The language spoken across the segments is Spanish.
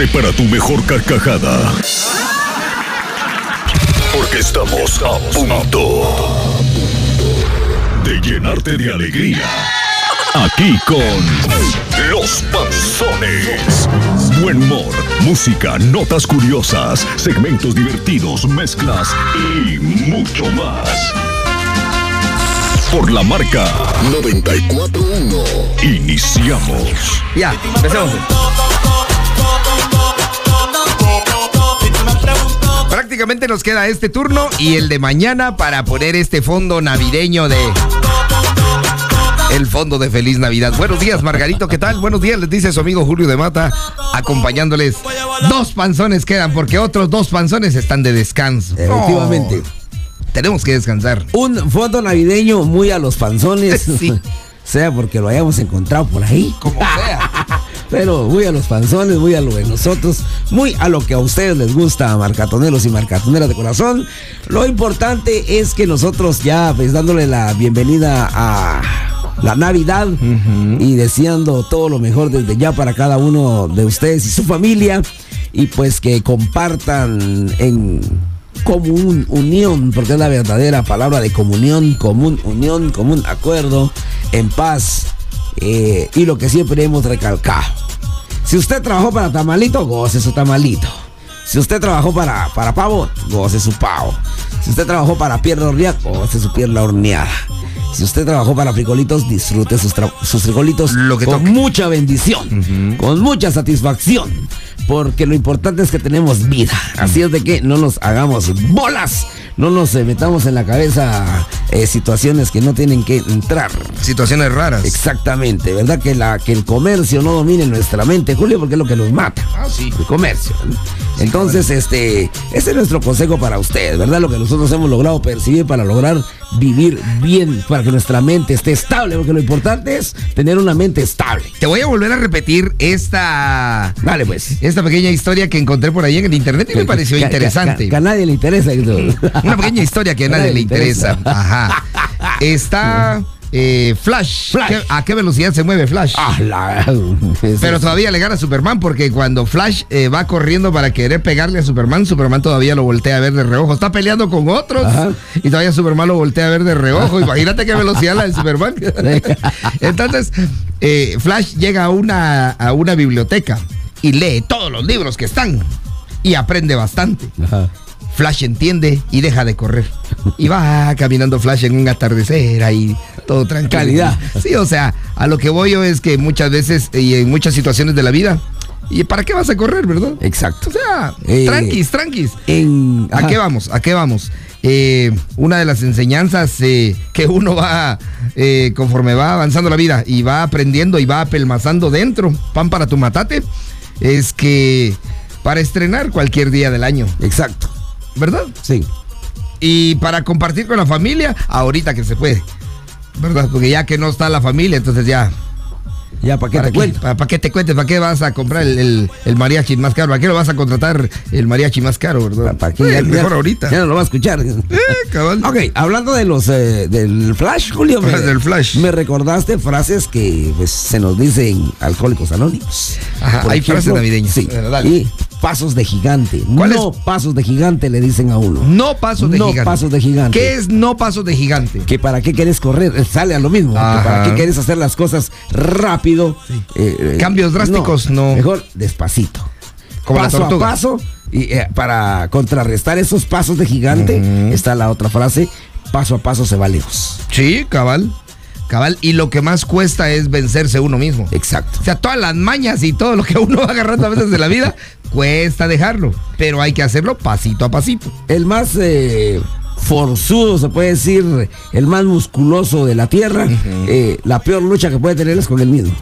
Prepara tu mejor carcajada. Porque estamos a punto de llenarte de alegría. Aquí con Los Panzones. Buen humor, música, notas curiosas, segmentos divertidos, mezclas y mucho más. Por la marca 941. Iniciamos. Ya, empecemos. Prácticamente nos queda este turno y el de mañana para poner este fondo navideño de. El fondo de Feliz Navidad. Buenos días, Margarito, ¿qué tal? Buenos días, les dice su amigo Julio de Mata, acompañándoles. Dos panzones quedan porque otros dos panzones están de descanso. Efectivamente. Oh, tenemos que descansar. Un fondo navideño muy a los panzones. Sí. sea porque lo hayamos encontrado por ahí. Como sea. Pero muy a los panzones, muy a lo de nosotros, muy a lo que a ustedes les gusta, marcatoneros y marcatoneras de corazón. Lo importante es que nosotros ya, pues dándole la bienvenida a la Navidad y deseando todo lo mejor desde ya para cada uno de ustedes y su familia. Y pues que compartan en común unión, porque es la verdadera palabra de comunión, común unión, común acuerdo, en paz. eh, y lo que siempre hemos recalcado. Si usted trabajó para tamalito, goce su tamalito. Si usted trabajó para, para pavo, goce su pavo. Si usted trabajó para pierna horneada, goce su pierna horneada. Si usted trabajó para frijolitos, disfrute sus, sus frijolitos Lo que con toque. mucha bendición, con mucha satisfacción. Porque lo importante es que tenemos vida. Así es de que no nos hagamos bolas. No nos eh, metamos en la cabeza eh, situaciones que no tienen que entrar. Situaciones raras. Exactamente, ¿verdad? Que, la, que el comercio no domine nuestra mente, Julio, porque es lo que nos mata. Ah, sí. El comercio. Entonces, este, ese es nuestro consejo para ustedes, ¿verdad? Lo que nosotros hemos logrado percibir para lograr vivir bien, para que nuestra mente esté estable, porque lo importante es tener una mente estable. Te voy a volver a repetir esta. Dale, pues. Esta pequeña historia que encontré por ahí en el internet y me pareció Que- interesante. Que, que a nadie le interesa. Una pequeña historia que a nadie le interesa. Ajá. Está eh, Flash. Flash. ¿Qué- ¿A qué velocidad se mueve Flash? Ah, la- Pero todavía le gana a Superman porque cuando Flash eh, va corriendo para querer pegarle a Superman, Superman todavía lo voltea a ver de reojo. Está peleando con otros Ajá. y todavía Superman lo voltea a ver de reojo. Imagínate qué velocidad la de Superman. Entonces, eh, Flash llega a una, a una biblioteca y lee todos los libros que están y aprende bastante. Ajá. Flash entiende y deja de correr. Y va caminando Flash en un atardecer ahí, todo tranquilo. Calidad. Sí, o sea, a lo que voy yo es que muchas veces y en muchas situaciones de la vida, ¿y para qué vas a correr, verdad? Exacto. O sea, Eh, tranquis, tranquis. En, ¿A qué vamos? ¿A qué vamos? Eh, una de las enseñanzas eh, que uno va, eh, conforme va avanzando la vida y va aprendiendo y va apelmazando dentro, pan para tu matate, es que para estrenar cualquier día del año, Exacto. ¿verdad? Sí. Y para compartir con la familia, ahorita que se puede. ¿Verdad? Porque ya que no está la familia, entonces ya. Ya, ¿para qué ¿Para te cuento? ¿Para, para qué te cuentes? ¿Para qué vas a comprar el, el- el mariachi más caro? ¿Para qué lo vas a contratar el mariachi más caro, verdad? ¿Para qué? Eh, Ya- mejor ya- ahorita. Ya no lo va a escuchar. Eh, cabal. Ok, hablando de los eh, del Flash, Julio. me- Del Flash. Me recordaste frases que pues, se nos dicen alcohólicos anónimos. Ajá, hay frases navideñas. Sí. Bueno, dale. Y pasos de gigante. ¿Cuál no es? pasos de gigante le dicen a uno. No pasos de No gigante. pasos de gigante. ¿Qué es no pasos de gigante? Que para qué quieres correr, Eh, sale a lo mismo. Que para qué quieres hacer las cosas rápido. eh, eh, Cambios drásticos, no. Mejor despacito. Como la paso a paso. Y eh, para contrarrestar esos pasos de gigante, está la otra frase: paso a paso se va lejos. Sí, cabal. Cabal. Y lo que más cuesta es vencerse uno mismo. Exacto. O sea, todas las mañas y todo lo que uno va agarrando a veces de la vida, cuesta dejarlo. Pero hay que hacerlo pasito a pasito. El más eh, forzudo, se puede decir, el más musculoso de la tierra, eh, la peor lucha que puede tener es con él mismo.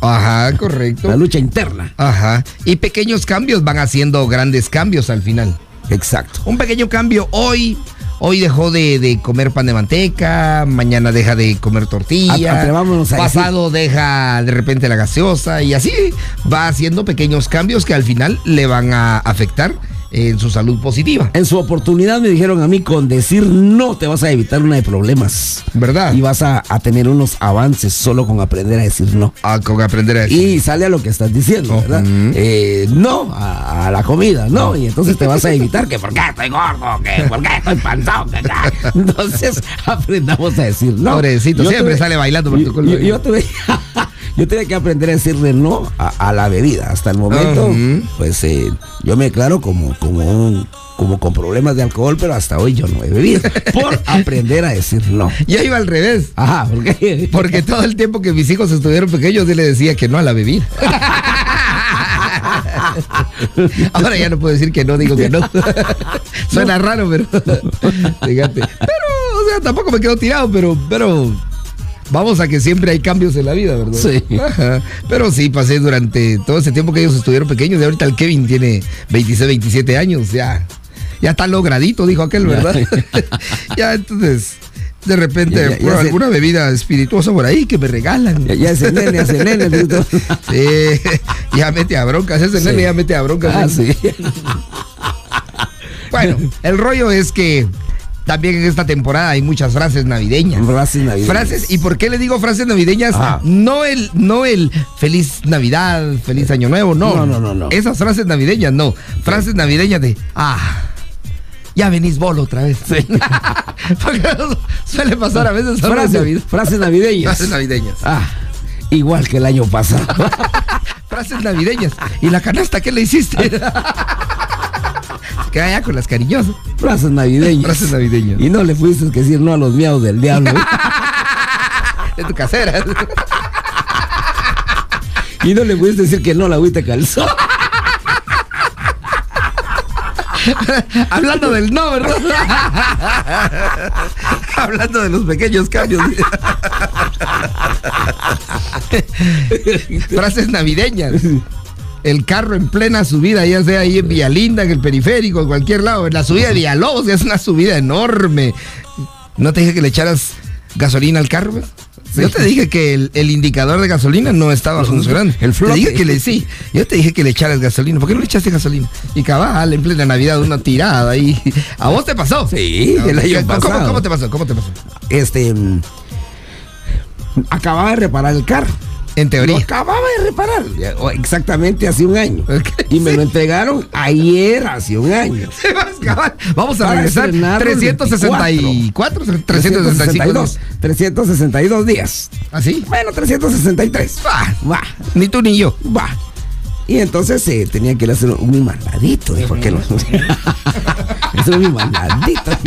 Ajá, correcto. La lucha interna. Ajá. Y pequeños cambios van haciendo grandes cambios al final. Exacto. Un pequeño cambio hoy. Hoy dejó de, de comer pan de manteca, mañana deja de comer tortilla, Atrevámonos a pasado deja de repente la gaseosa y así va haciendo pequeños cambios que al final le van a afectar en su salud positiva. En su oportunidad me dijeron a mí, con decir no te vas a evitar una de problemas. ¿Verdad? Y vas a, a tener unos avances solo con aprender a decir no. Ah, con aprender a decir. Y sale a lo que estás diciendo, ¿verdad? Ujú. Eh, no a, a la comida, no. Y entonces te vas a evitar que por qué estoy gordo, que por qué estoy panzón, que tal. Entonces aprendamos a decir no. Pobrecito, Yo siempre tuve- sale bailando por tu culpa. Yo, yo tuve, yo tuve que aprender a decirle no a, a la bebida. Hasta el momento, pues eh, yo me declaro como, como un como con problemas de alcohol, pero hasta hoy yo no he bebido. Por aprender a decir no. Yo iba al revés. Ajá, ¿por qué? Porque todo el tiempo que mis hijos estuvieron pequeños, yo le decía que no a la bebida. Ahora ya no puedo decir que no, digo que no. Suena raro, pero. Fíjate. Pero, o sea, tampoco me quedo tirado, pero, pero. Vamos a que siempre hay cambios en la vida, ¿verdad? Sí. Ajá. Pero sí, pasé durante todo ese tiempo que ellos estuvieron pequeños. Y ahorita el Kevin tiene 26, 27 años. Ya, ya está logradito, dijo aquel, ¿verdad? ya, entonces, de repente, Ya, ya, ya prueba se- alguna bebida espirituosa por ahí que me regalan. Ya, ese nene, ese nene. Sí, ya mete a broncas, ese nene ya mete a broncas. Ah, sí. Bueno, el rollo es que también en esta temporada hay muchas frases navideñas. Frases navideñas. Frases, ¿y por qué le digo frases navideñas? Ajá. No el, no el feliz Navidad, feliz Año Nuevo, no. No, no, no, no. Esas frases navideñas, no. Frases navideñas de, ah, ya venís bolo otra vez. Porque suele pasar a veces Frases, Navidad. frases navideñas. Frases navideñas. Ah, igual que el año pasado. Frases navideñas. ¿Y la canasta qué le hiciste? Ya con las cariñosas. frases navideñas. Frases navideñas. Y no le fuiste que decir no a los miados del diablo. De tu casera. y no le pudiste decir que no la agüita calzó. Hablando del no, ¿verdad? Hablando de los pequeños cambios. Frases navideñas. El carro en plena subida, ya sea ahí en Villalinda, en el periférico, en cualquier lado. En la subida de Villalobos, ya es una subida enorme. ¿No te dije que le echaras gasolina al carro? Yo te dije que el, el indicador de gasolina no estaba funcionando. el Te flote. dije que le sí. Yo te dije que le echaras gasolina. ¿Por qué no le echaste gasolina? Y cabal, en plena Navidad, una tirada ahí. ¿A vos te pasó? Sí, el año ¿Cómo- pasado. ¿Cómo te pasó? ¿Cómo te pasó? Este. mm, Acababa de reparar el carro. En teoría. Lo acababa de reparar. Exactamente hace un año. Y me sí. lo entregaron ayer hace un año. Cabal, Vamos a Para regresar. estrenarlo el 364, 365 días. 362 días. ¿Así? Bueno, 363. Va. Va. Ni tú ni yo. Va. Y entonces eh, tenía que ir a hacer un mandadito. Dijo que no. Hacer un mandadito.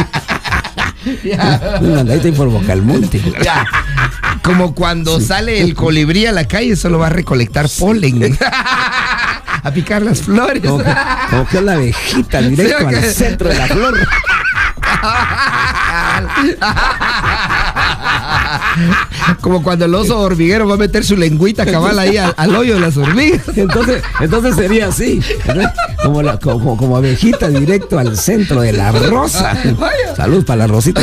Un mandadito por Bocalmonte. Ya. Como cuando sale el colibrí a la calle, solo va a recolectar polen. a picar las flores. Como que, como que la abejita directo Sí, al centro de la flor. Como cuando el oso hormiguero va a meter su lengüita cabal ahí al, al hoyo de las hormigas. Entonces, entonces sería así. Como, la- como, como abejita directo al centro de la rosa. Salud para la rosita.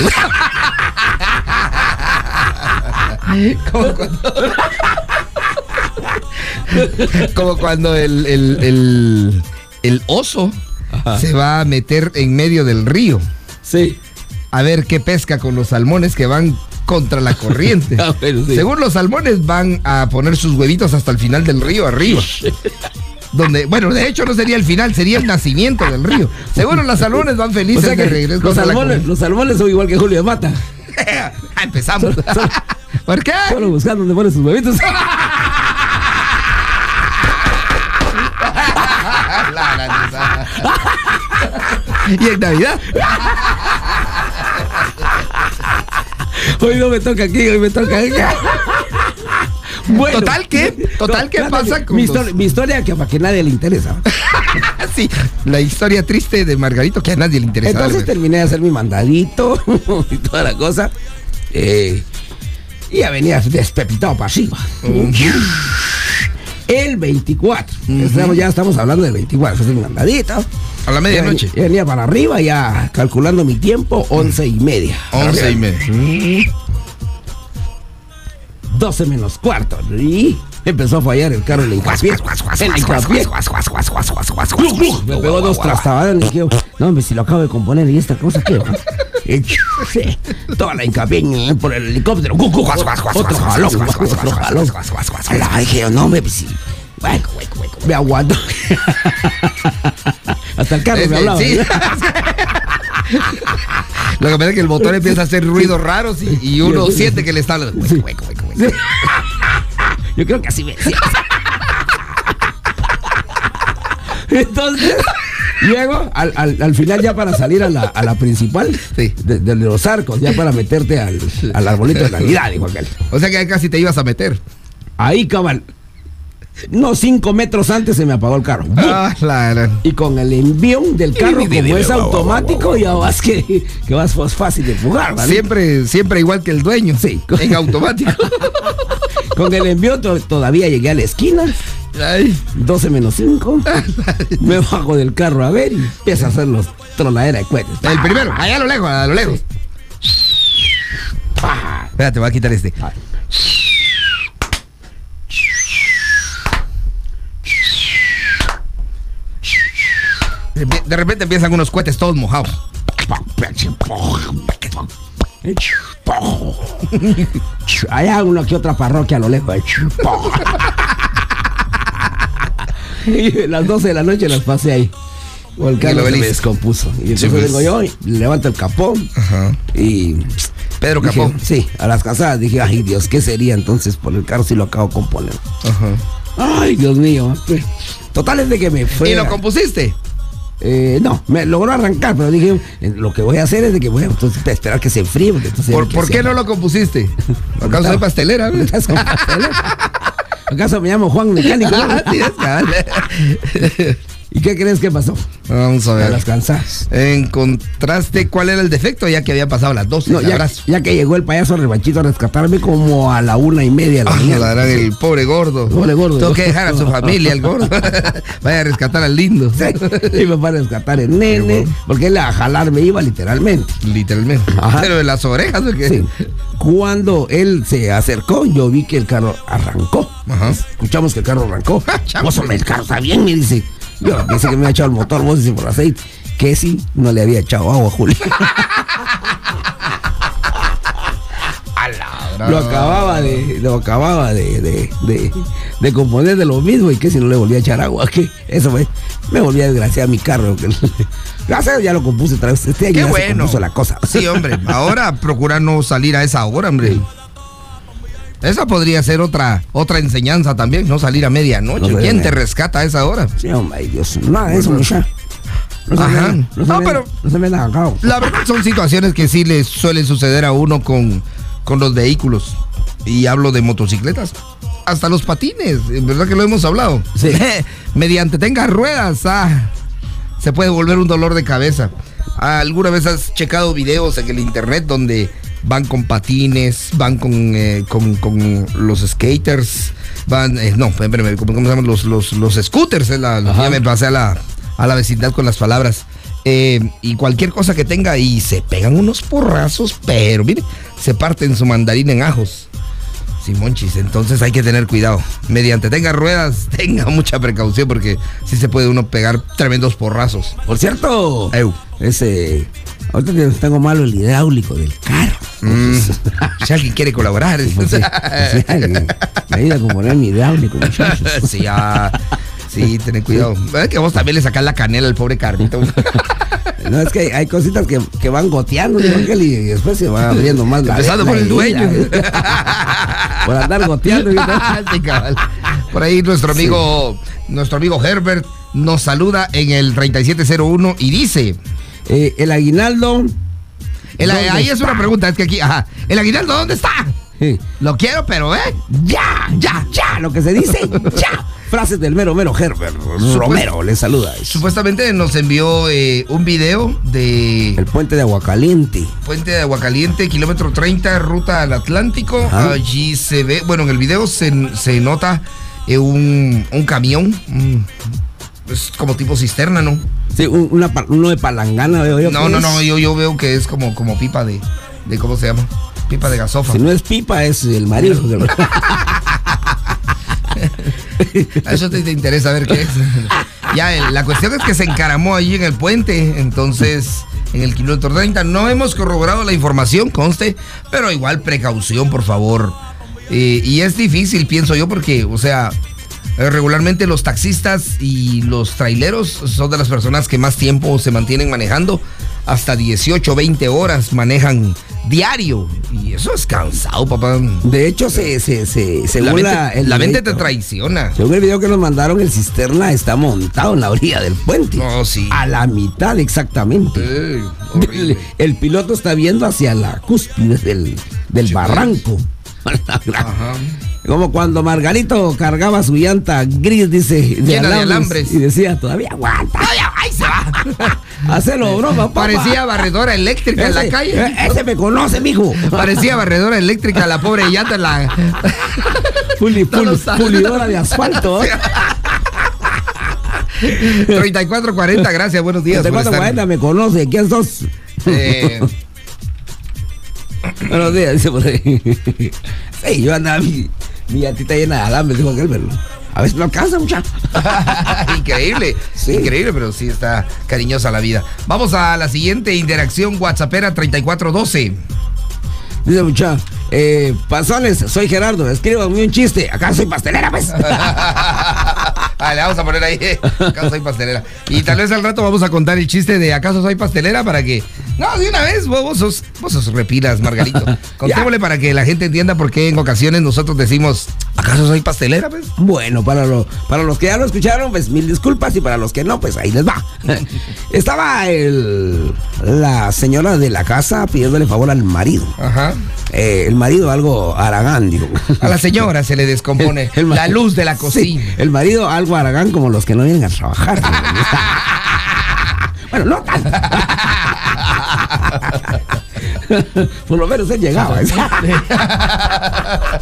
Como cuando, como cuando el, el- el- el oso se va a meter en medio del río Sí. a ver qué pesca con los salmones que van contra la corriente. Ah, sí. Según los salmones van a poner sus huevitos hasta el final del río arriba. Donde, bueno, de hecho no sería el final, sería el nacimiento del río. Seguro los salmones van O felices de que regreso. los la salmones, los salmones son igual que Julio de Mata. Ah, Empezamos. Solo- solo- ¿Por qué? Solo buscando donde pone sus huevitos. Y en Navidad. Hoy no me toca aquí, hoy me toca acá. Bueno, Total, ¿qué? Total, ¿qué espérate, pasa con mi, los- historia, mi historia que para que nadie le interesa. Sí, la historia triste de Margarito que a nadie le interesa. Entonces terminé de hacer mi mandadito y toda la cosa. eh, y ya venía despepitado para arriba. El 24. Estamos- ya estamos hablando del 24. Fue mi mandadito. A la medianoche. Ya venía para arriba, ya calculando mi tiempo, once y media. Once y media. 12 menos cuarto. Y empezó a fallar el carro en el hincapié. En el hincapié. Me pegó dos trastabadas dije, no, hombre, si lo acabo de componer y esta cosa, ¿qué? Toda la hincapié por el helicóptero. Otro jalón, otro jalón. La dije, no, hombre, pues me aguanto. Hasta el carro me hablaba. Lo que pasa es que el motor empieza a hacer ruidos raros y, y uno siente que le está hablando. Yo creo que así me decía. Entonces, llego al, al, al final ya para salir a la, a la principal Sí. de, de los arcos, ya para meterte al, al arbolito de Navidad, dijo aquel. O sea que casi te ibas a meter. Ahí, cabal. No, cinco metros antes se me apagó el carro. Ah. Y con el envión del carro, como es automático, ya vas que, que vas fácil de fugar, ¿vale? Siempre, siempre igual que el dueño. Sí. En automático. Con el envío to- todavía llegué a la esquina, Ay. 12 menos 5. me bajo del carro a ver y empieza a hacer los troladera de cohetes. El primero, allá a lo lejos, a lo lejos. Espérate, voy a quitar este. De repente empiezan unos cohetes todos mojados. Hay una que otra parroquia a lo lejos. Y las 12 de la noche las pasé ahí. O el Y carro lo se me descompuso. Y entonces pues. vengo yo levanto el capó. Ajá. Y. Pedro dije, Capó. Sí, a las casadas dije, ay Dios, ¿qué sería entonces por el carro si lo acabo de componer? Ajá. Ay, Dios mío. Total es de que me fue. ¿Y lo compusiste? Eh, no, me logró arrancar, pero dije, eh, lo que voy a hacer es de que voy a entonces, esperar que se enfríe. Entonces ¿Por, por qué no lo compusiste? ¿Acaso soy pastelera? ¿no? ¿Acaso me llamo Juan Mecánico? Ah. ¿Y qué crees que pasó? Vamos a A ver. las cansadas. ¿Encontraste cuál era el defecto ya que había pasado las 12? No, ya, ya que llegó el payaso rebanchito a rescatarme como a la una y media la mañana. la gran, el pobre gordo. Pobre gordo. Tengo que dejar a su familia, el gordo. Vaya a rescatar al lindo. Sí, iba para rescatar el nene, bueno. porque él a jalar me iba literalmente. Literalmente. Ajá. Pero de las orejas, ¿o qué? Sí. Cuando él se acercó, yo vi que el carro arrancó. Ajá. Escuchamos que el carro arrancó. Vos, el carro está bien, me dice. Yo pensé que me había echado el motor, vos dice por aceite. Que sí, no le había echado agua, Julio. lo acababa de, lo acababa de, de, de, de componer de lo mismo y que si no le volvía a echar agua, que eso fue, me volvía a desgraciar mi carro. Gracias, ya lo compuse otra vez. Este año Qué ya se bueno. compuso la cosa. Sí, hombre. Ahora procura no salir a esa hora, hombre. Esa podría ser otra otra enseñanza también, no salir a medianoche. No ¿Quién te rescata a esa hora? Sí, hombre, Dios. De eso, muchacha. No Ajá. me- no No, me- pero- No. La verdad son situaciones que sí le suelen suceder a uno con, con los vehículos. Y hablo de motocicletas. Hasta los patines, ¿verdad que lo hemos hablado? Sí. Mediante tenga ruedas, ah, se puede volver un dolor de cabeza. ¿Alguna vez has checado videos en el internet donde van con patines, van con, eh, con, con los skaters, van, eh, no, espérame, ¿cómo, cómo se llaman? Los, los, los scooters, eh, la- ya me pasé a la, a la vecindad con las palabras. Eh, y cualquier cosa que tenga y se pegan unos porrazos, pero mire, se parten su mandarina en ajos. Simonchis, entonces hay que tener cuidado. Mediante tenga ruedas, tenga mucha precaución porque sí se puede uno pegar tremendos porrazos. Por cierto, ese. Ahorita que tengo malo el hidráulico del carro. Mm, si alguien quiere colaborar. Sí, pues sí, alguien me ayuda a componer mi hidráulico, muchachos. sí, ya. Sí, ten cuidado. Es que vos también le sacás la canela al pobre Carlito. No, es que hay, cositas que, que van goteando aquel, y después se va abriendo más la Empezando la por el dueño. por andar goteando. ¿viste? Sí, cabal. Por ahí nuestro amigo, nuestro amigo Herbert nos saluda en el 3701 y dice. Eh, el aguinaldo. el- ¿dónde ahí es una pregunta, es que aquí, ajá. ¿El aguinaldo dónde está? Sí. Lo quiero, pero eh. Ya, ya, ya, lo que se dice, ya. Frases del mero mero Herbert Romero, le saluda. Supuestamente nos envió eh, un video de El puente de Aguacaliente. Puente de Aguacaliente, kilómetro 30, ruta al Atlántico. Ajá. Allí se ve, bueno, en el video se, se nota eh, un, un camión, un- es como tipo cisterna, ¿no? Sí, un- una, uno de palangana veo yo. No, no, es. no, yo, yo veo que es como, como pipa de, de, ¿cómo se llama? Pipa de gasofa. Si no es pipa, es el marido. A eso te, te interesa ver qué es. Ya, el- la cuestión es que se encaramó allí en el puente, entonces en el kilómetro 30. No hemos corroborado la información, conste, pero igual precaución, por favor. Eh, y es difícil, pienso yo, porque, o sea, regularmente los taxistas y los traileros son de las personas que más tiempo se mantienen manejando. Hasta 18, 20 horas manejan diario. Y eso es cansado, papá. De hecho, se, se, se, según La mente, la, el la mente te traiciona. Según el video que nos mandaron, el cisterna está montado en la orilla del puente. No, sí. A la mitad exactamente. Eh, El, piloto está viendo hacia la cúspide del, del barranco. Como cuando Margarito cargaba su llanta gris, dice, Llena de alambres. Y decía, todavía aguanta. Ay, ay, se va. Hacelo, broma, papá. Parecía barredora eléctrica en la calle. eh, Ese me conoce, mijo. Parecía barredora eléctrica la pobre llanta la. Puli- pul- pulidora de asfalto. 3440, gracias, buenos días. De por cuánto estar. cuarenta me conoce. ¿Quién sos? Eh, Buenos días, dice por ahí. Sí, yo andaba mi, mi llantita llena de alambres, dijo aquel, pero a veces no alcanza, mucha. increíble, Sí. increíble, pero sí está cariñosa la vida. Vamos a la siguiente interacción WhatsAppera 3412. Dice mucha, eh, pasones, soy Gerardo, escríbanme un chiste. Acá soy pastelera, pues. Ah, le vamos a poner ahí, eh, acaso soy pastelera. Y tal vez al rato vamos a contar el chiste de acaso soy pastelera para que. No, de una vez, vos, vos sos, vos sos repilas, Margarito. Contémosle para que la gente entienda por qué en ocasiones nosotros decimos, ¿acaso soy pastelera? Pues? Bueno, para, lo- para los que ya lo escucharon, pues mil disculpas y para los que no, pues ahí les va. Estaba el, la señora de la casa pidiéndole favor al marido. Ajá. Eh, el marido algo aragán, digo. A la señora se le descompone El- el la luz de la Sí, cocina. el marido algo aragán como los que no vienen a trabajar. bueno, no tanto. Por lo menos él llegaba.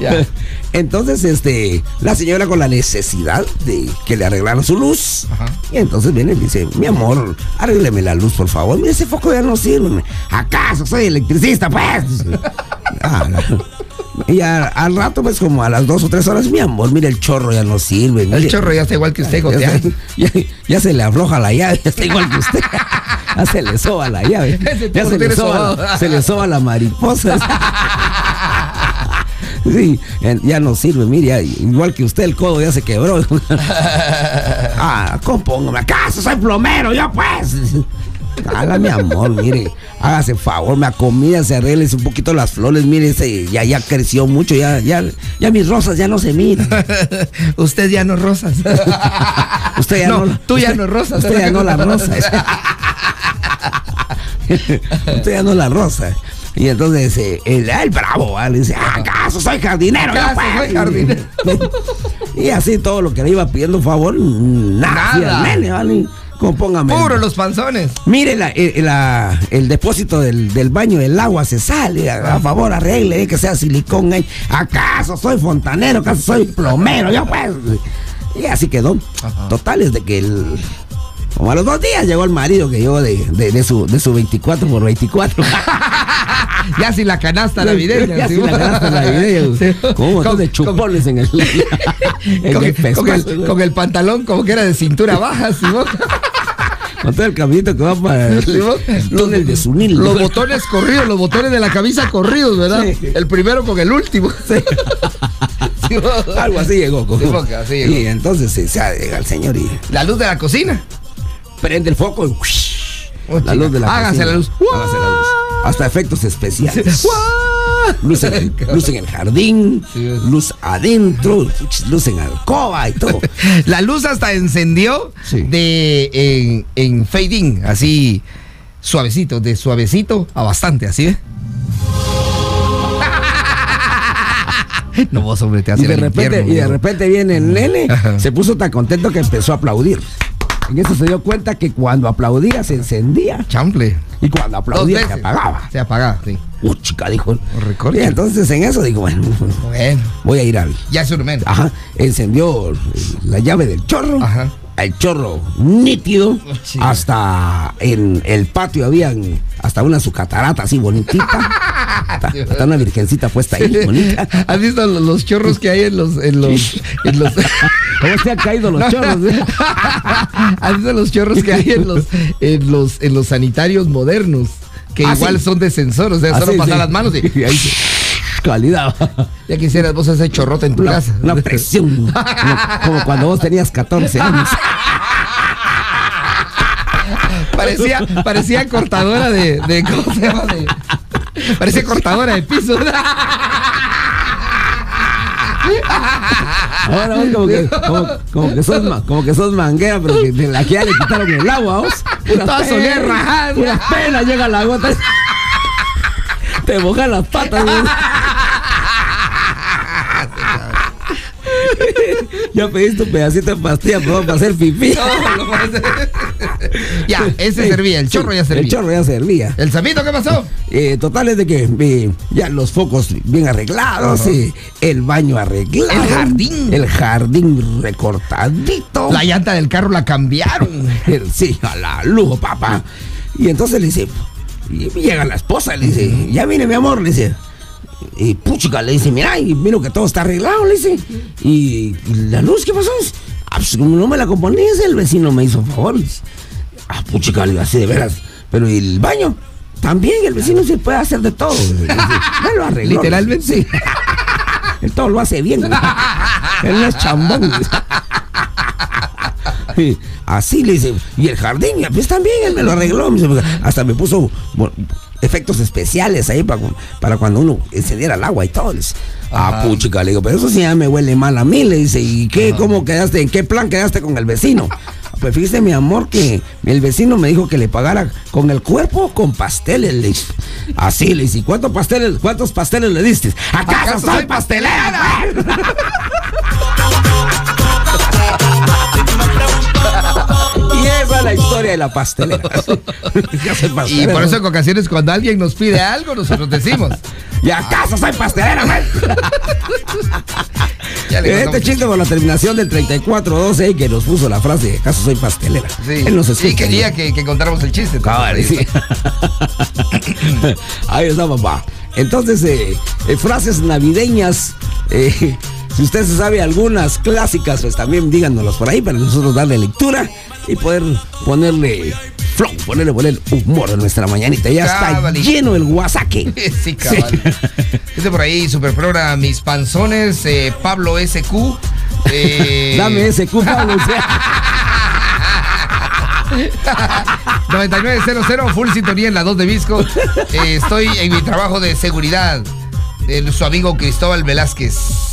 Ya. Entonces, este, la señora con la necesidad de que le arreglaran su luz. Ajá. Y entonces viene y dice, mi amor, arrégleme la luz, por favor. Mira, ese foco ya no sirve. ¿Acaso soy electricista, pues? Ah, no. Y a- al rato, pues como a las dos o tres horas, mi amor, mira, el chorro ya no sirve. El mire. chorro ya está igual que usted, ya, se, ya- ya se le afloja la llave, ya está igual que usted. Ya se le soba la llave. Ya se le, soba, se le soba la mariposa. Sí, ya no sirve, mire, ya- igual que usted el codo ya se quebró. ah, compóngame, ¿acaso soy plomero? Yo pues. Haga mi amor, mire, hágase favor, me acomídase, arréglese un poquito las flores, mire, ese, ya, ya creció mucho, ya, ya, ya mis rosas ya no se miran. usted ya no rosas. Usted ya no, no, tú ya no rosas. Usted ya no la rosa. usted ya no la rosa. Y entonces eh, el, el bravo ¿va? le dice, ¿acaso soy jardinero? Yo, ¿Acaso pues?" soy jardinero? y así todo lo que le iba pidiendo favor, nada. Nada. el nene, ¿vale? Compóngame. Puro los panzones. Mire la- el, la- el depósito del, del baño, el agua se sale, a, a favor arregle, eh, que sea silicón ahí. ¿Acaso soy fontanero? ¿Acaso soy plomero? Yo pues. Y así quedó. Ajá. Total, es de que el. Como a los dos días llegó el marido que llegó de, de, de su, de su 24 por 24. Ya sin la canasta navideña. Ya sin la canasta navideña. Sí. Montón Con- de chupones en el, en con, el el, con pescuezo, el- güey. con el pantalón como que era de cintura baja, ¿sí, todo el caminito que va para el túnel de Sunil. Los botones corridos, los botones de la camisa corridos, ¿verdad? Sí. El primero con el último. Sí. Algo así llegó. con- Sí, porque así llegó. Y entonces se, llega el señor y La luz de la cocina. prende el foco y. Oh, la chica. luz de la Hágase cocina. la luz. Hágase la luz. Hasta efectos especiales. Luz en, el, luz en el jardín, luz adentro, luz en alcoba y todo. La luz hasta encendió Sí. de en, en fading, así suavecito, de suavecito a bastante, así, ¿eh? No vos, hombre, te Y de repente, infierno, y de viejo. repente viene el nene, Ajá. se puso tan contento que empezó a aplaudir. En eso se dio cuenta que cuando aplaudía se encendía Chample. y cuando aplaudía se apagaba. Se apagaba, sí. Uh, chica, dijo. Y entonces en eso digo, bueno, Bueno, voy a ir al. ya es un momento. Ajá, encendió la llave del chorro Ajá. El chorro nítido, hasta en el patio habían hasta una su catarata así bonitita, hasta, hasta una virgencita puesta ahí, bonita. ¿Has visto los, los chorros que hay en los, en los, en los ¿Cómo se han caído los chorros? eh? ¿Has visto los chorros que hay en los, en los, en los sanitarios modernos? Que Ah, igual sí. son de sensor, o sea, Ah, solo sí, pasar sí. las manos y ahí se- calidad. ya quisieras vos ese chorrote en tu Una, casa. una presión. como, como cuando vos tenías 14 años. Parecía, parecía cortadora de, de ¿cómo se llama? De, parecía cortadora de piso. Ahora vos como que, como, como que sos como que sos manguera, pero que de la que ya le quitaron el agua, vos. Pura Toda solía rajada. Pura pena llega la gota. Te mojan las patas, vos. Ya pediste un pedacito de pastilla para hacer pipí. ya, ese servía, el chorro ya servía. El chorro ya servía. ¿El samito qué pasó? Eh, total es de que eh, ya los focos bien arreglados, eh, el baño arreglado. El jardín. El jardín recortadito. La llanta del carro la cambiaron. El- sí, a la lujo, papá. Y entonces le dice, y llega la esposa, le dice, ya viene mi amor, le dice. Y puchica, le dice, mira, y miro que todo está arreglado, le dice. Y, y la luz, ¿qué pasó? Ah, pues como no me la componías, el vecino me hizo favor. Dice, Ah, puchica, le así de veras. Pero ¿y el baño? También el vecino se puede hacer de todo. Ya lo arregló. Literalmente. Sí. Él todo lo hace bien. Él no es chambón. Así le dice, y el jardín, pues también él me lo arregló. me Hasta me puso efectos especiales ahí para, para cuando uno encendiera el agua y todo. Le dice, ah, puchica, le digo, pero eso sí ya me huele mal a mí. Le dice, ¿y qué? ¿Cómo quedaste? ¿En qué plan quedaste con el vecino? Pues fíjese, mi amor, que el vecino me dijo que le pagara con el cuerpo o con pasteles. Le así le dice, ¿y cuántos pasteles, cuántos pasteles le diste? ¿Acaso ¿Acaso soy soy pastelera? esa es la historia de la pastelera. Y por eso en ocasiones cuando alguien nos pide algo, nosotros decimos. ¿Y acaso soy pastelera, le Este chiste por la terminación del 3412 que nos puso la frase ¿acaso soy pastelera? Sí, Él nos sí escucha. quería que, que contáramos el chiste. Sí. Ahí está, papá. Entonces, eh, eh, frases navideñas. eh, si usted se sabe algunas clásicas, pues también díganoslas por ahí para nosotros darle lectura y poder ponerle flow, ponerle, ponerle humor a nuestra mañanita. Ya está lleno el guasaque. Sí, cabal. Dice por ahí, super programa, mis panzones, eh, Pablo SQ. eh, Dame cupo, Luis. 9900, full sintonía en la 2 de Visco. Eh, estoy en mi trabajo de seguridad. Su amigo Cristóbal Velázquez.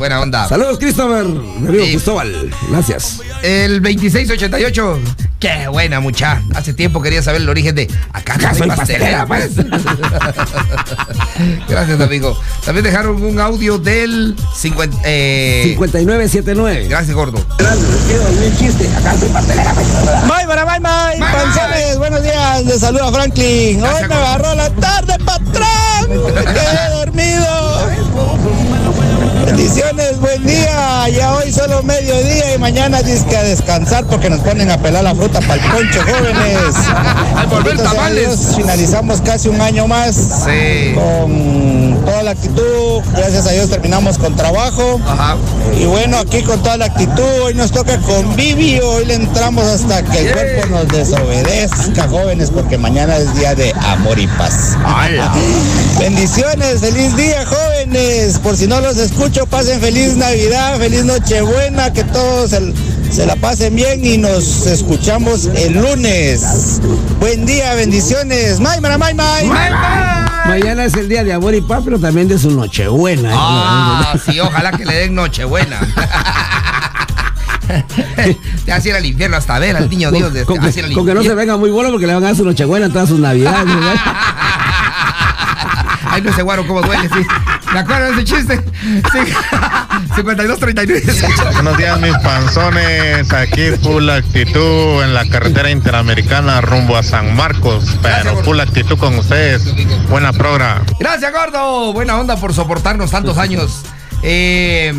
Buena onda. Saludos, Christopher. Mi amigo Sí. Cristóbal. Gracias. El 2688. Qué buena, mucha. Hace tiempo quería saber el origen de acá, soy pastelera, pastelera, pues. Gracias, amigo. También dejaron un audio del 50. Eh, 5979. gracias, gordo. Acá soy pastelera. Bye, para bye, bye, Bye, panzones, buenos días, les saluda Franklin. Gracias, Hoy me gordo. agarró la tarde, patrón, me quedé dormido. Bendiciones, buen día. Ya hoy solo mediodía y mañana disque a descansar porque nos ponen a pelar la fruta para el poncho, jóvenes. Al volver tamales. Dios, finalizamos casi un año más Sí. con toda la actitud. Gracias a Dios terminamos con trabajo. Ajá. Y bueno, aquí con toda la actitud, hoy nos toca convivio, hoy le entramos hasta que el cuerpo nos desobedezca, jóvenes, porque mañana es día de amor y paz. Bendiciones, feliz día, jóvenes. Por si no los escucho, pasen feliz Navidad, feliz Nochebuena, que todos se, se la pasen bien y nos escuchamos el lunes. Buen día, bendiciones. May, mara, may, may. Mañana es el día de amor y paz, pero también de su nochebuena. Ah, sí, ojalá que le den Nochebuena. Te vas a ir al infierno hasta ver al niño Dios. De, con, a ir que, con que no se infierno. venga muy bueno porque le van a dar su nochebuena en todas sus navidades. Ay, no sé, guaro, cómo duele, sí. ¿Me acuerdo de ese chiste? Sí. 52-39. Buenos días mis panzones, aquí full actitud en la carretera interamericana rumbo a San Marcos, pero full actitud con ustedes. Buena programa. Gracias, gordo. Buena onda por soportarnos tantos años. Eh,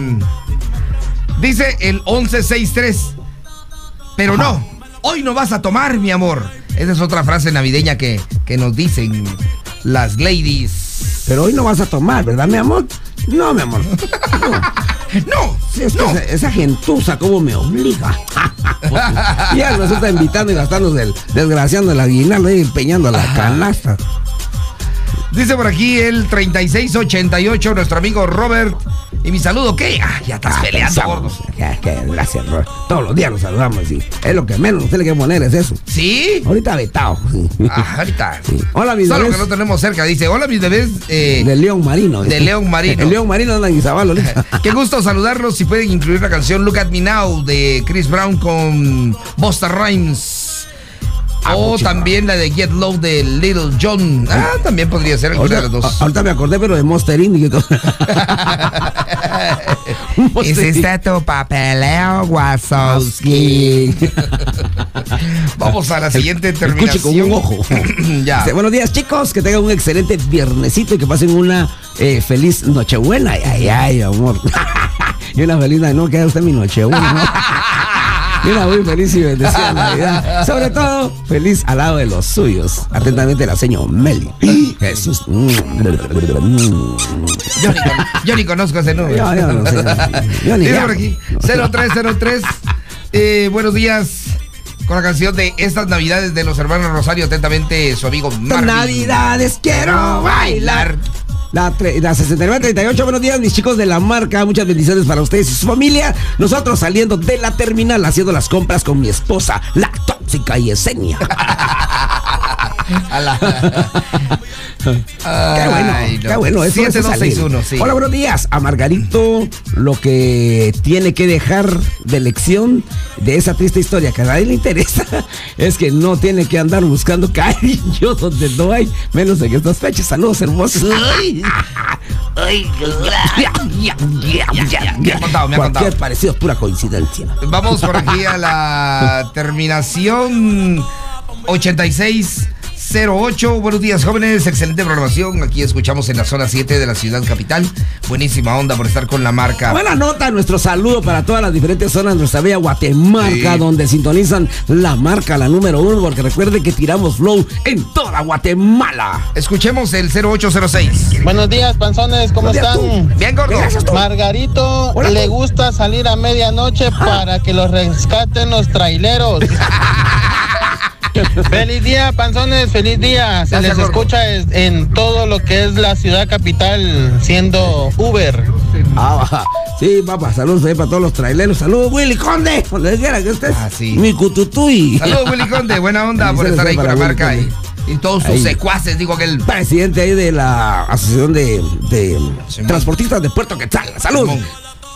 dice el 1163. Pero no, hoy no vas a tomar, mi amor. Esa es otra frase navideña que, que nos dicen las ladies. Pero hoy no vas a tomar, ¿verdad, mi amor? No, mi amor. No, Sí, es que no. esa, esa gentuza, ¿cómo me obliga? ya nos está invitando y gastándose el desgraciando el aguinaldo y empeñando la canasta. Dice por aquí el 3688, nuestro amigo Robert. Y mi saludo, ¿qué? Ah, ya estás peleando, gordo. Pensamos, ya, que gracias, Ro. Todos los días nos saludamos y es lo que menos nos tiene que poner es eso. ¿Sí? Ahorita vetado. sí. Ah, ahorita. Sí. Hola, mis Solo bebés. que no tenemos cerca. Dice, hola, mis bebés. eh, De León Marino. de León Marino. El León Marino anda en Izabal ahorita. Qué gusto saludarlos. Si pueden incluir la canción Look at Me Now de Chris Brown con Busta Rhymes. Ah, o también la de Get Low de Little John. Ah, también podría ser alguna de Ahorita, las dos. ahorita me acordé, pero de Monster Inc. Inc. tu papeleo, Wazowski. Vamos a la siguiente terminación. con un ojo. ya. Buenos días, chicos. Que tengan un excelente viernesito y que pasen una eh, feliz Nochebuena. Ay, ay, ay, amor. y una feliz No, que usted mi Nochebuena, ¿no? Una muy feliz y bendecida Navidad. Sobre todo, feliz al lado de los suyos. Atentamente, la señora Meli. Jesús. Yo ni, con- yo ni conozco ese número. Yo- yo no sé. Yo ni por aquí, 0303. Eh, buenos días. Con la canción de Estas Navidades de los hermanos Rosario, atentamente su amigo Marvin. Navidades quiero bailar. La, la 6938, buenos días mis chicos de la marca, muchas bendiciones para ustedes y su familia. Nosotros saliendo de la terminal haciendo las compras con mi esposa, la tóxica y Esenia. A la- qué bueno, Ay, no. qué bueno, eso es 7261, sí. Hola, buenos días. A Margarito lo que tiene que dejar de lección de esa triste historia que a nadie le interesa es que no tiene que andar buscando cariño donde no hay, menos en estas fechas. Saludos hermosos. Ay, ay, Me ha contado, me ha contado. parecido es pura coincidencia. Vamos por aquí a la terminación 8608. Buenos días, jóvenes. Excelente programación. Aquí escuchamos en la zona 7 de la ciudad capital. Buenísima onda por estar con la marca. Buena nota, nuestro saludo para todas las diferentes zonas de nuestra bella Guatemala, Sí. donde sintonizan la marca, la número uno, porque recuerden que tiramos flow en toda Guatemala. Escuchemos el 0806. Buenos días, panzones, ¿cómo días, están? tú. Bien, gordo. Margarito Hola, le tú. gusta salir a medianoche para que los rescaten los traileros. feliz día, panzones, feliz día. Se Gracias, les gordo. escucha es- en todo lo que es la ciudad capital siendo Uber. Ah, baja. Sí, papá, saludos ahí para todos los traileros. Saludos, Willy Conde, donde quiera que estés. Ah, sí. Mi cututuy. Saludos, Willy Conde. Buena onda por estar ahí con para la marca y, todos sus Ahí. secuaces. Digo que el. Presidente ahí de la Asociación de. Transportistas de Puerto Quetzal. Saludos.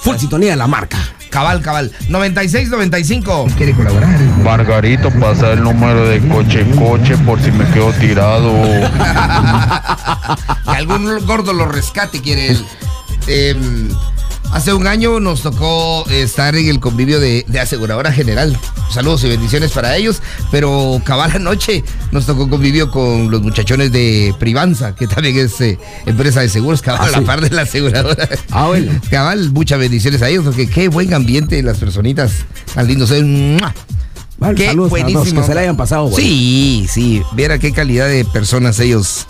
Full sintonía de la marca. Cabal, cabal. 9695. ¿Quiere colaborar? Margarito, pasa el número de coche coche por si me quedo tirado. que algún gordo lo rescate, quiere él. Em, hace un año nos tocó estar en el convivio de, de aseguradora general. Saludos y bendiciones para ellos. Pero cabal anoche nos tocó convivio con los muchachones de Privanza, que también es eh, empresa de seguros, cabal, Ah, a la par de la aseguradora. Ah, bueno. Cabal, muchas bendiciones a ellos, porque qué buen ambiente, las personitas tan lindos. Eh, Qué buenísimo. que se la hayan pasado. bueno. Sí, sí. Viera qué calidad de personas ellos.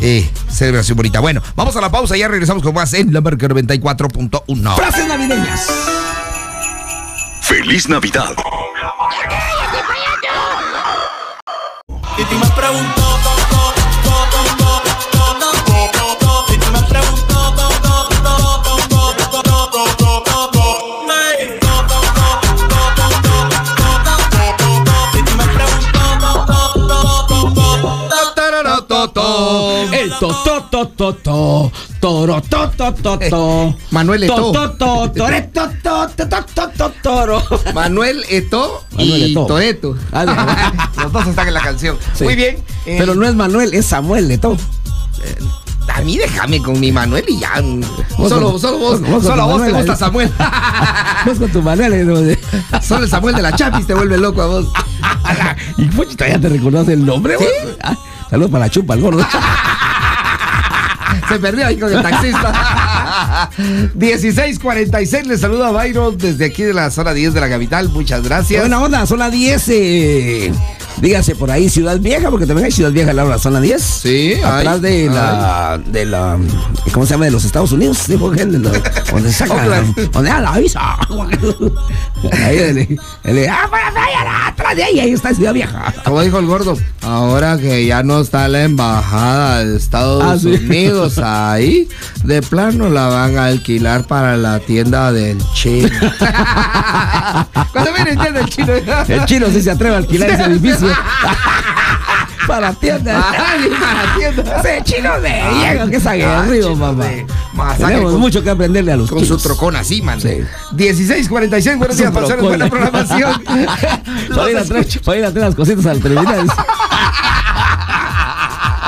Eh, celebración bonita. Bueno, vamos a la pausa y ya regresamos con más en la marca 94.1. Frases navideñas. Feliz Navidad. Y tú me preguntó, tototototo, toro totototo. Manuel Eto'o. Tototo, toreto, totototo, toro. Manuel Eto Manuel y. Toreto. Ah, Los dos están en la canción. Muy bien. eh, Pero no es Manuel, es Samuel Leto. A mí déjame con mi Manuel y ya. Vos Solo, con- solo vos, solo a vos te Manuel gusta. Samuel. Vos con tu Manuel. eh, solo el Samuel de la Chapis te vuelve loco a vos. Y Pochita ya te reconoce el nombre. Ah, Saludos para la chupa, el gordo. Se perdió ahí con el taxista. 1646, le saluda a Byron desde aquí de la zona 10 de la capital. Muchas gracias. buena onda, zona 10. eh, dígase por ahí Ciudad Vieja, porque también hay Ciudad Vieja al lado de la zona 10. Sí, Atrás hay, de la, de la. ¿Cómo se llama? De los Estados Unidos. De la- donde sacan. Donde da la visa. ahí el- ah, para allá, atrás de ahí, ahí está Ciudad Vieja. Como dijo el gordo, ahora que ya no está la embajada de Estados Ah, sí. Unidos ahí, de plano la van a alquilar para la tienda del chino. Cuando viene el tienda del chino. El chino sí se atreve a alquilar ese edificio. Para tiendas. Para tienda. Ese chino de llega que es aguerrido, chino papá. masacre Tenemos con- mucho que aprenderle a los Con su chinos. trocón así, man. Sí. 1646, buenos Su días, trocón. buena programación. Para ir, a traer, para ir a traer las cositas al terminal.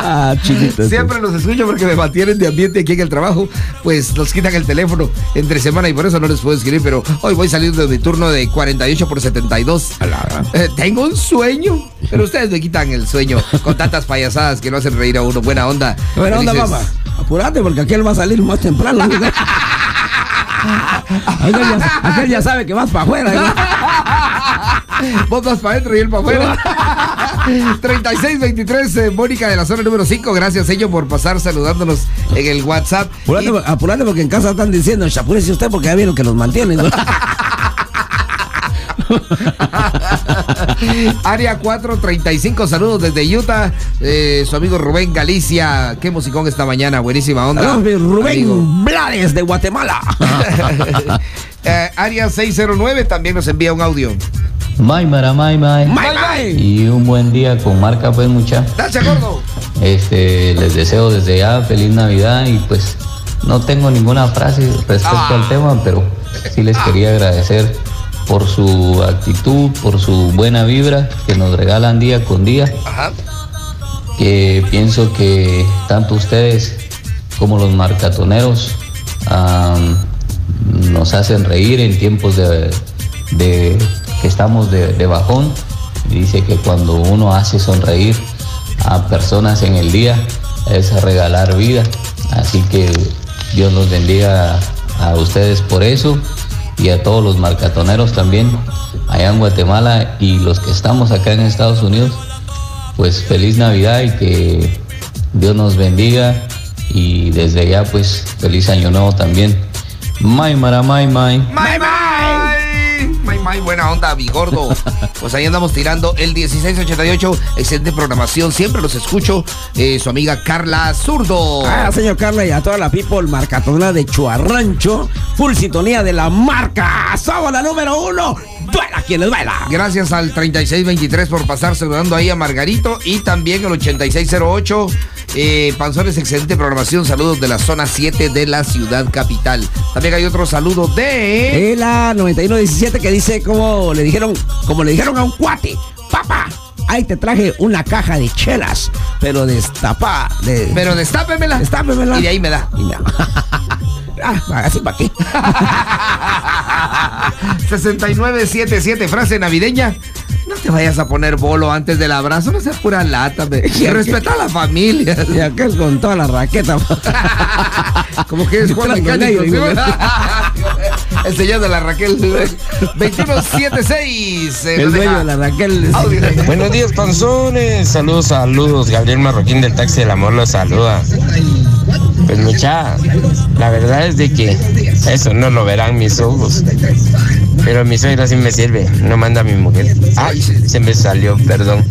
Ah. Siempre los escucho porque me mantienen de ambiente aquí en el trabajo. Pues nos quitan el teléfono entre semana y por eso no les puedo escribir. Pero hoy voy saliendo de mi turno de 48 por 72. Eh, tengo un sueño. Pero ustedes me quitan el sueño con tantas payasadas que no hacen reír a uno. Buena onda. Buena onda, papá. Apurate porque aquel va a salir más temprano. aquel, ya, aquel ya sabe que vas para afuera. ¿no? Vos vas para adentro y él para afuera. 3623, eh, Mónica de la zona número 5. Gracias, ello, por pasar saludándonos en el WhatsApp. Apurate, Y- apurate porque en casa están diciendo, apúrese usted porque ya vieron que nos mantienen. ¿no? Área 435, saludos desde Utah. Eh, su amigo Rubén Galicia. Qué musicón esta mañana, buenísima onda. Saludos, mi Rubén Amigo. Blades de Guatemala. Eh, área 609 también nos envía un audio. Maymara, may, may. Bye, bye. Y un buen día con marca, pues, mucha. Dacha gordo. Este, les deseo desde ya feliz Navidad y pues no tengo ninguna frase respecto Ah. al tema, pero sí les quería agradecer por su actitud, por su buena vibra que nos regalan día con día, Ajá. que pienso que tanto ustedes como los marcatoneros nos hacen reír en tiempos de, de- que estamos de, de bajón. Dice que cuando uno hace sonreír a personas en el día es regalar vida. Así que Dios los bendiga a ustedes por eso y a todos los marcatoneros también allá en Guatemala y los que estamos acá en Estados Unidos. Pues feliz Navidad y que Dios nos bendiga y desde ya pues feliz año nuevo también. May mara may. May, buena onda, bigordo. Pues ahí andamos tirando el 1688. Excelente programación. Siempre los escucho. Eh, su amiga Carla Zurdo. Ah, señor Carla y a toda la people marcatonera de Chuarrancho, full sintonía de la marca. Somos la número uno. Duela quien les duela. Gracias al 3623 por pasar saludando ahí a Margarito y también el 8608. Eh, Panzones, excelente programación. Saludos de la zona 7 de la ciudad capital. También hay otro saludo de. Eh, la 9117 que dice como le dijeron, como le dijeron a un cuate, papá, ahí te traje una caja de chelas, pero destapa, de, Pero destápemela. destápemela. Y de ahí me da. Y me da. ah, así para qué. 6977, frase navideña. No te vayas a poner bolo antes del abrazo, no seas pura lata, me. Respeta a la familia. Y aquel con toda la raqueta. Como que es Juan Mecánico. El señor de la Raquel. 2176. eh, El dueño de la Raquel. audio. Buenos días, panzones. Saludos, saludos. Gabriel Marroquín del Taxi del Amor los saluda. Pues mucha, la verdad es de que eso no lo verán mis ojos. Pero mi suegra sí me sirve, no manda a mi mujer. Ay, se me salió, perdón.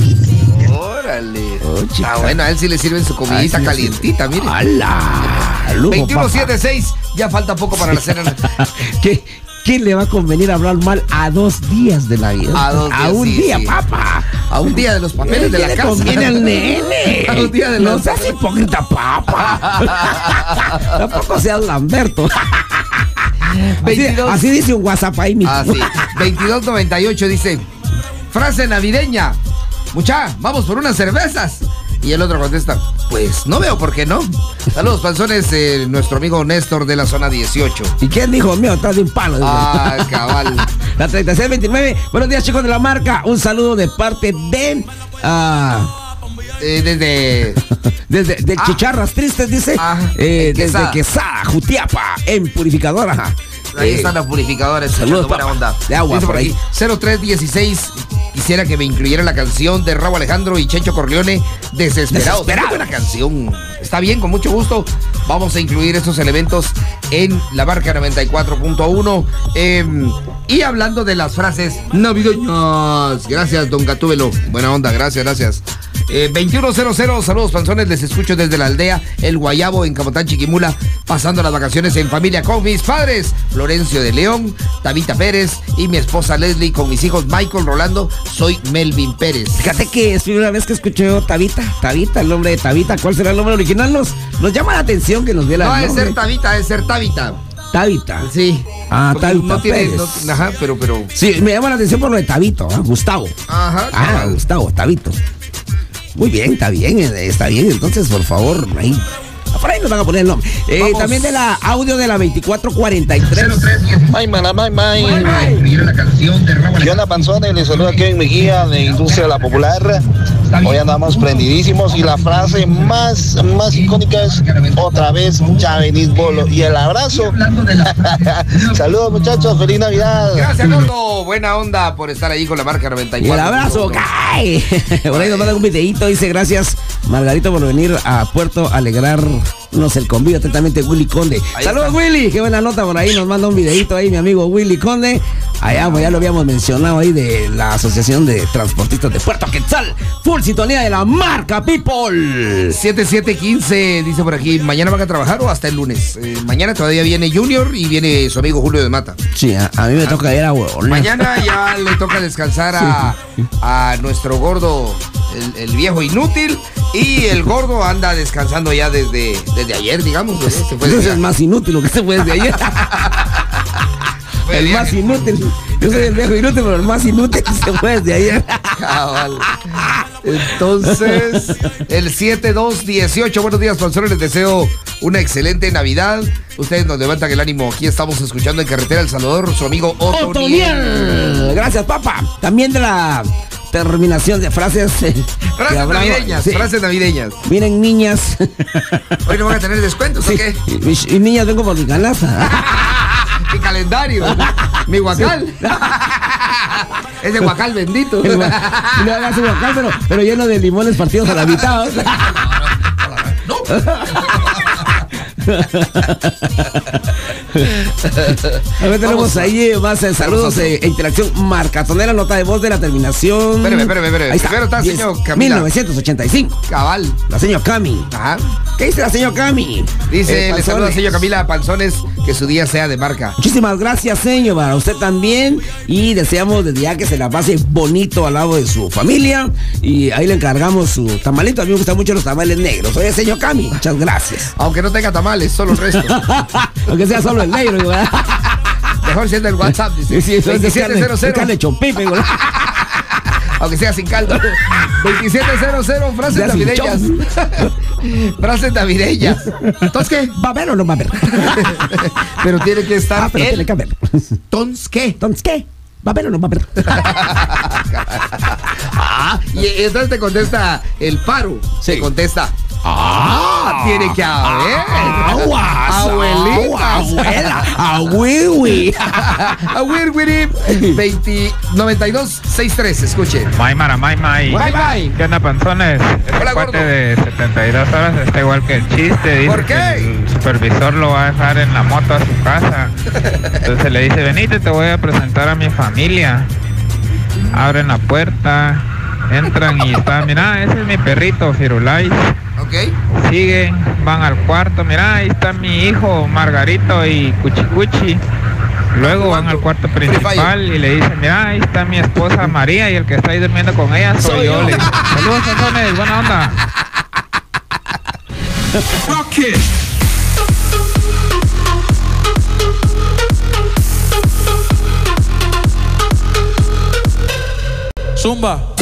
Órale. Oh. Ah, bueno, a él sí le sirven su comidita Ay, calientita, mire. ¡Hala! Lujo, 2176, ya falta poco para la cena. ¿Qué, ¿Quién le va a convenir hablar mal a dos días de la vida? A dos días, un sí, día, sí. papá. A un día de los papeles de ¿Qué la le casa. conviene al nene? A un día de No los seas hipócrita, papá. Tampoco seas Lamberto. Así, 22. así dice un WhatsApp ahí mismo. Ah, sí. 2298 dice, frase navideña. Mucha, vamos por unas cervezas. Y el otro contesta, pues no veo por qué no. Saludos, panzones, eh, nuestro amigo Néstor de la zona 18. ¿Y quién dijo mío? Estás de un palo. Ah, cabal. La 3629. Buenos días, chicos de la marca. Un saludo de parte de. ah, eh, desde Desde de Ah. Chicharras Tristes, dice. Ajá, eh, desde Quesada, Jutiapa, en Purificadora. Ahí están las purificadoras, saludos, papá. onda. De agua por ahí. 0316, quisiera que me incluyera la canción de Raúl Alejandro y Checho Corleone, Desesperado. Desesperado. Buena canción. Está bien, con mucho gusto. Vamos a incluir estos elementos en la marca 94.1. Eh, y hablando de las frases navideñas. Gracias, don Gatúbelo. Buena onda, gracias, gracias. Eh, 2100, saludos panzones, les escucho desde la aldea El Guayabo en Camotán, Chiquimula, pasando las vacaciones en familia con mis padres, Florencio de León, Tabita Pérez y mi esposa Leslie con mis hijos Michael Rolando, soy Melvin Pérez. Fíjate que es primera vez que escucho yo Tabita, Tabita, el nombre de Tabita, ¿cuál será el nombre original? Nos, nos llama la atención que nos dé la No, es ser Tabita, es ser Tabita. Tabita. Sí. Ah, Porque Tabita no tiene, Pérez. no- ajá, pero, pero. Sí, me llama la atención por lo de Tabito, ¿ah? Gustavo. Ajá. Ah, cabal. Gustavo, Tabito. Muy bien, está bien, eh, está bien. Entonces, por favor, ahí. Por ahí nos van a poner el nombre. Eh, también de la audio de la 2443. May, mana, may, may. ¿Qué onda, panzones? Les saluda Kevin Mejía de Industria de la Popular. Hoy andamos prendidísimos y la frase más, más icónica es otra vez ya venís bolo. Y el abrazo. Saludos muchachos, feliz Navidad. Gracias, gordo. Buena onda por estar ahí con la marca 94. Y el abrazo, cae. Por ahí nos mandan un videíto. Dice gracias, Margarito, por venir a Puerto a alegrarnos el convivio. Atentamente, Willy Conde. Ahí Saludos, está. Willy. Qué buena nota por ahí. Nos manda un videíto ahí, mi amigo Willy Conde. Allá, pues ya lo habíamos mencionado ahí de la Asociación de Transportistas de Puerto Quetzal. Full sintonía de la marca People. 7715 dice por aquí, ¿mañana van a trabajar o hasta el lunes? Eh, mañana todavía viene Junior y viene su amigo Julio de Mata. Sí, a, a mí me toca ir a huevón. Mañana ya le toca descansar a, a nuestro gordo, el, el viejo inútil, y el gordo anda descansando ya desde, desde ayer, digamos. ¿verdad? Se fue es más inútil lo que se fue desde ayer. El más inútil. Yo soy el viejo inútil, pero el más inútil se fue desde ayer. Cabal. Entonces, el 7218, buenos días, profesores, les deseo una excelente Navidad. Ustedes nos levantan el ánimo. Aquí estamos escuchando en Carretera El Salvador, su amigo Otoniel. Otoniel. Gracias, papá. También de la terminación de frases. eh, Frases navideñas, sí. frases navideñas. Miren, niñas. Hoy no van a tener descuentos, ¿o Sí, qué? y, y niñas, vengo por mi canasta. Calendario, mi guacal. Es de guacal bendito. Le hagas su guacal, pero, pero lleno de limones partidos a la mitad. A ver, tenemos a- ahí eh, más eh, saludos a- eh, e interacción marcatonera, nota de voz de la terminación. Espérame, espérame, espérame. Ahí está. Primero está, 10, señor Camila. 1985. Cabal. La señor Cami. Ajá. ¿Qué dice la señor Cami? Dice, Eh, le saluda señor Camila Panzones, que su día sea de marca. Muchísimas gracias, señor, para usted también. Y deseamos desde ya que se la pase bonito al lado de su familia. Y ahí le encargamos su tamalito. A mí me gustan mucho los tamales negros. Oye, señor Cami, muchas gracias. Aunque no tenga tamales, solo el resto. Aunque sea solo el negro, ¿verdad? Mejor siendo el WhatsApp, dice. Sí, sí, eso es de carne, 2700. de carne. Aunque sea sin caldo. 2700, frases navideñas. frases navideñas. Entonces, ¿qué? ¿Va a ver o no va a ver? Pero tiene que estar Ah, pero el tiene que haber. Entonces, ¿qué? Entonces, ¿qué? ¿Va a ver o no va a ver? Ah, y entonces te contesta el paro. Sí. Te contesta. Ah, tiene que haber. Aguas, Abuelita. abuela, abuiwi. Awir Wiri 20 92 63, escuche. Maymara, may, may. Bye bye. ¿Qué onda, panzones? Hola, cuate gordo. de 72 horas está igual que el chiste. Dice ¿Por qué? que el supervisor lo va a dejar en la moto a su casa. Entonces le dice, venite, te voy a presentar a mi familia. Abren la puerta, entran y está, mira, ese es mi perrito, Firulais. Ok. Siguen, van al cuarto, mira, ahí está mi hijo Margarito y Cuchicuchi. Luego van al cuarto principal y le dicen, mira, ahí está mi esposa María y el que está ahí durmiendo con ella soy, Soy yo. yo. Saludos, Santones, buena onda. Zumba.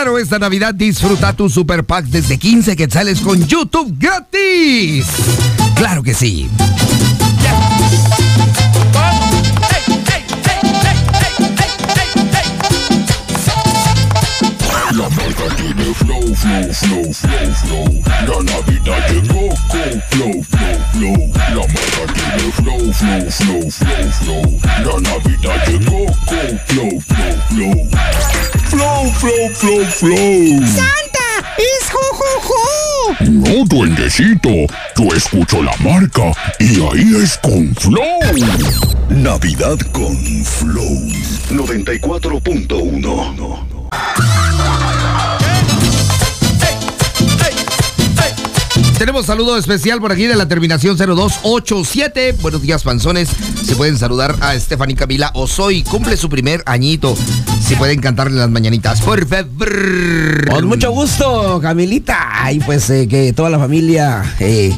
Claro, esta Navidad disfruta tu super pack desde 15 quetzales con YouTube gratis. Claro que sí. flow, flow, flow, flow, flow. La Navidad llegó con flow, flow, flow. La marca tiene flow, flow, flow, flow, flow. La Navidad llegó con flow, flow, flow. Flow, flow, flow, flow. ¡Santa! ¡Es jojojo! No, duendecito. Yo escucho la marca y ahí es con Flow. Navidad con Flow 94.1. Tenemos saludo especial por aquí de la terminación 0287. Buenos días, panzones. Se pueden saludar a Stephanie Camila Osoy. Cumple su primer añito. Si pueden cantarle las mañanitas, por favor. Con mucho gusto, Camilita. Y pues eh, que toda la familia, eh,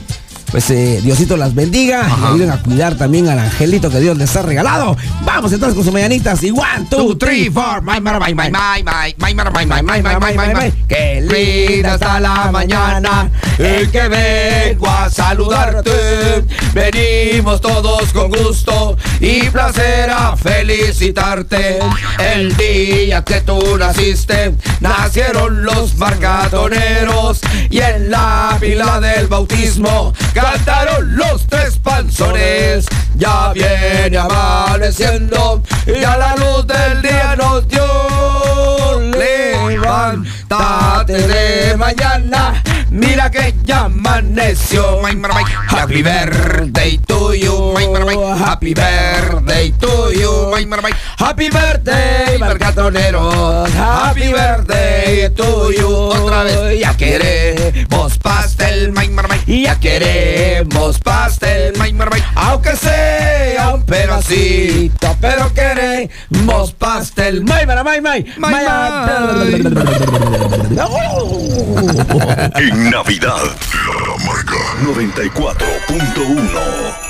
pues eh, Diosito las bendiga. Y ayuden a cuidar también al angelito que Dios les ha regalado. Vamos entonces con sus mañanitas. Y one, two, three, four. My, my, my, my, my, my, my, my, my, my, my, my, my, my. Qué linda está la mañana. El que vengo a saludarte. Venimos todos con gusto y placer a felicitarte. El día que tú naciste, nacieron los marcatoneros y en la pila del bautismo cantaron los tres panzones. Ya viene amaneciendo y a la luz del día nos dio. Levántate de mañana, mira que ya amaneció. Happy birthday to you. Happy birthday to you. Happy birthday, marcatoneros. Happy birthday to you. Otra vez, ya queremos pastel. Ya queremos pastel. Aunque sea un pedacito, pero queremos pastel. May, may, may, Navidad, la marca 94.1.